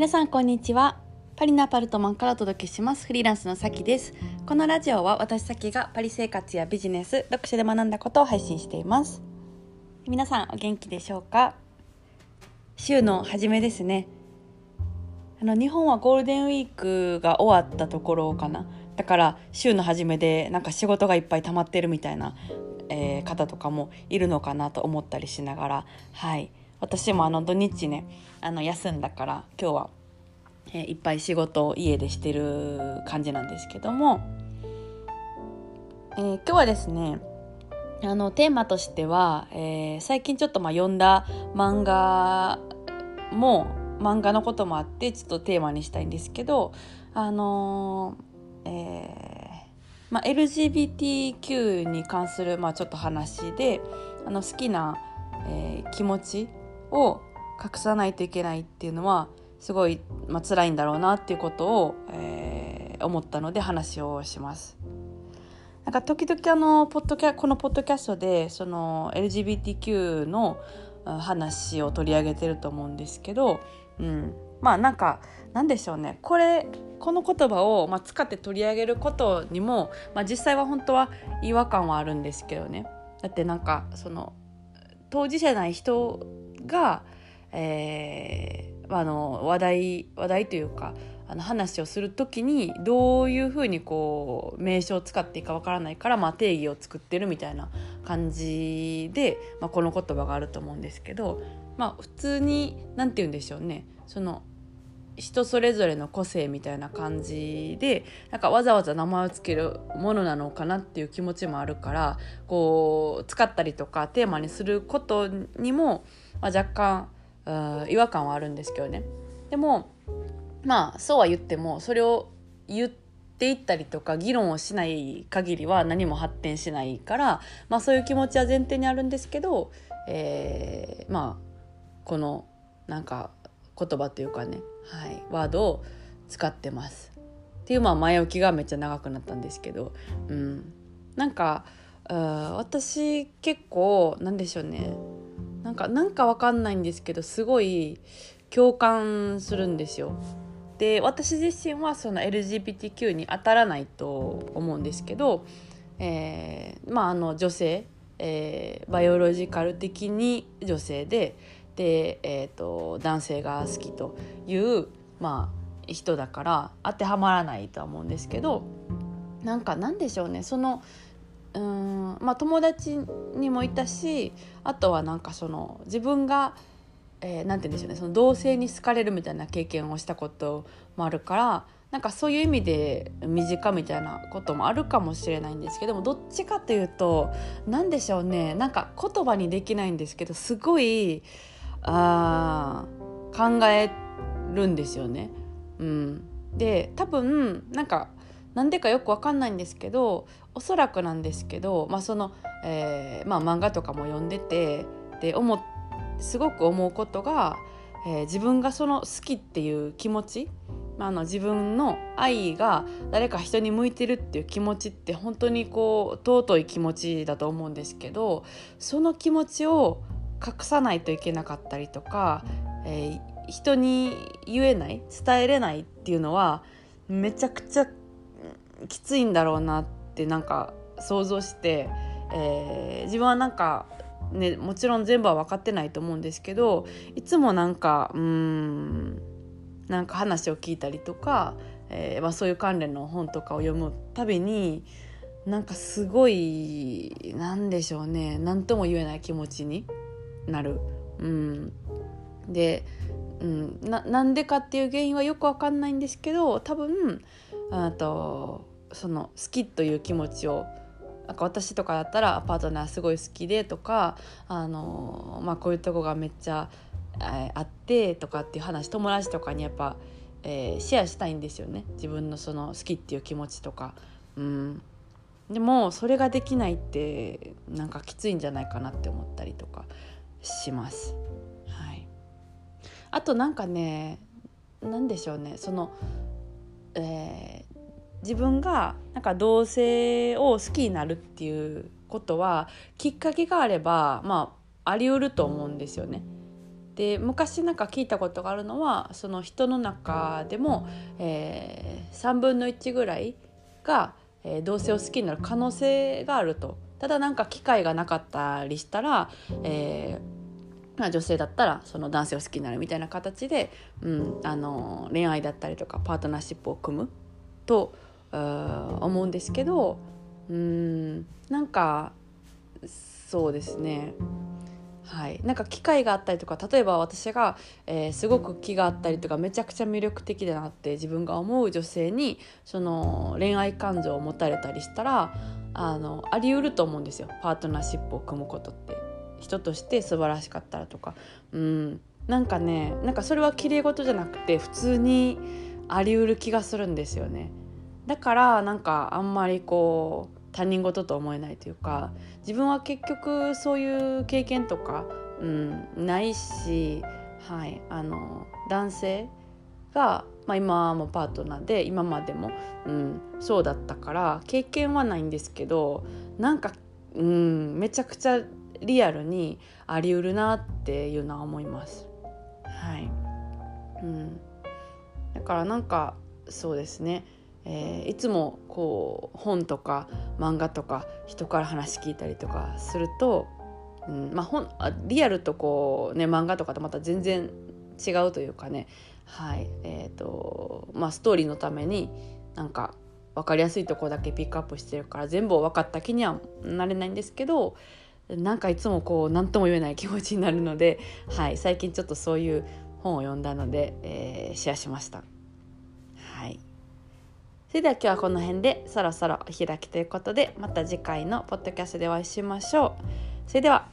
皆さんこんにちは。パリのアパルトマンからお届けします。フリーランスのさきです。このラジオは私さきがパリ生活やビジネス読書で学んだことを配信しています。皆さんお元気でしょうか？週の初めですね。あの日本はゴールデンウィークが終わったところかな。だから週の初めでなんか仕事がいっぱい溜まってるみたいな、えー、方とかもいるのかなと思ったりしながら。はい。私もあの土日ねあの休んだから今日は、え、いっぱい仕事を家でしてる感じなんですけども、えー、今日はですねあのテーマとしては、えー、最近ちょっとまあ読んだ漫画も漫画のこともあってちょっとテーマにしたいんですけどあのー、えーまあ、LGBTQ に関する、まあ、ちょっと話であの好きな、えー、気持ちを隠さないといけないっていうのはすごい、まあ辛いんだろうなっていうことを、えー、思ったので話をします。なんか時々あのポッドキャこのポッドキャストでその LGBTQ の話を取り上げてると思うんですけど、うん、まあなんかなんでしょうね。これこの言葉を、まあ、使って取り上げることにも、まあ、実際は本当は違和感はあるんですけどね。だってなんかその当事者ない人が、えー、あの話題話題というかあの話をする時にどういうふうにこう名称を使っていいかわからないから、まあ、定義を作ってるみたいな感じで、まあ、この言葉があると思うんですけど、まあ、普通に何て言うんでしょうね。その人それぞれの個性みたいな感じでなんかわざわざ名前を付けるものなのかなっていう気持ちもあるからこう使ったりとかテーマにすることにも、まあ、若干違和感はあるんですけどね。でもまあそうは言ってもそれを言っていったりとか議論をしない限りは何も発展しないから、まあ、そういう気持ちは前提にあるんですけど、えー、まあこのなんか言葉というかね、はい、ワードを使ってます。っていうまあ前置きがめっちゃ長くなったんですけど、うん、なんか私結構なんでしょうねなんかなんかわかんないんですけどすごい共感するんですよ。で私自身はその LGBTQ に当たらないと思うんですけど、えー、まああの女性、えー、バイオロジカル的に女性でで、えーと、男性が好きという、まあ、人だから当てはまらないとは思うんですけどなんかなんでしょうねそのうんまあ友達にもいたしあとはなんかその自分がえー、て言うんでしょうねその同性に好かれるみたいな経験をしたこともあるからなんかそういう意味で身近みたいなこともあるかもしれないんですけどもどっちかというと何でしょうねなんか言葉にできないんですけどすごいあ考えるんですよね。うん、で多分なんかなんでかよく分かんないんですけどおそらくなんですけど、まあそのえーまあ、漫画とかも読んでてで思すごく思うことが、えー、自分がその好きっていう気持ちまあの自分の愛が誰か人に向いてるっていう気持ちって本当にこう尊い気持ちだと思うんですけどその気持ちを隠さないといけなかったりとか、えー、人に言えない伝えれないっていうのはめちゃくちゃきついんだろうなってなんか想像して、えー、自分はなんかね、もちろん全部は分かってないと思うんですけどいつもなんかうんなんか話を聞いたりとか、えーまあ、そういう関連の本とかを読むたびになんかすごいなんでしょうね何とも言えない気持ちになる。うん、で、うん、なんでかっていう原因はよく分かんないんですけど多分あとその好きという気持ちをなんか私とかだったらパートナーすごい好きでとかあの、まあ、こういうとこがめっちゃ、え、あってとかっていう話友達とかにやっぱ、えー、シェアしたいんですよね自分のその好きっていう気持ちとか。うんでもそれができないってなんかきついんじゃないかなって思ったりとかします。はい、あとなんかね何でしょうねその、えー自分がなんか同性を好きになるっていうことはきっかけがあればまあありうると思うんですよね。で昔なんか聞いたことがあるのはその人の中でも、えー、3分の1ぐらいが、えー、同性を好きになる可能性があるとただなんか機会がなかったりしたら、えー、女性だったらその男性を好きになるみたいな形で、うん、あの恋愛だったりとかパートナーシップを組むと思うんですけどうんなんかそうですね。はい、なんか機会があったりとか例えば私が、えー、すごく気があったりとかめちゃくちゃ魅力的だなって自分が思う女性にその恋愛感情を持たれたりしたらあのありうると思うんですよ。パートナーシップを組むことって。人として素晴らしかったらとか。うん。なんかねなんかそれは綺麗事じゃなくて普通にありうる気がするんですよね。だからなんかあんまりこう他人事と思えないというか自分は結局そういう経験とか、うん、ないし、はい、あの男性が、まあ、今もパートナーで今までも、うん、そうだったから経験はないんですけどなんか、うん、めちゃくちゃリアルにありうるなっていうのは思います。はい。うん、だからなんかそうですね。えー、いつもこう本とか漫画とか人から話聞いたりとかすると、うんまあ、本リアルとこう、ね、漫画とかとまた全然違うというかね、はい。えーとまあ、ストーリーのためになんか分かりやすいとこだけピックアップしてるから全部分かった気にはなれないんですけどなんかいつもこう何とも言えない気持ちになるので、はい、最近ちょっとそういう本を読んだので、えー、シェアしました。はい。それでは今日はこの辺でそろそろお開きということでまた次回のポッドキャストでお会いしましょう。それでは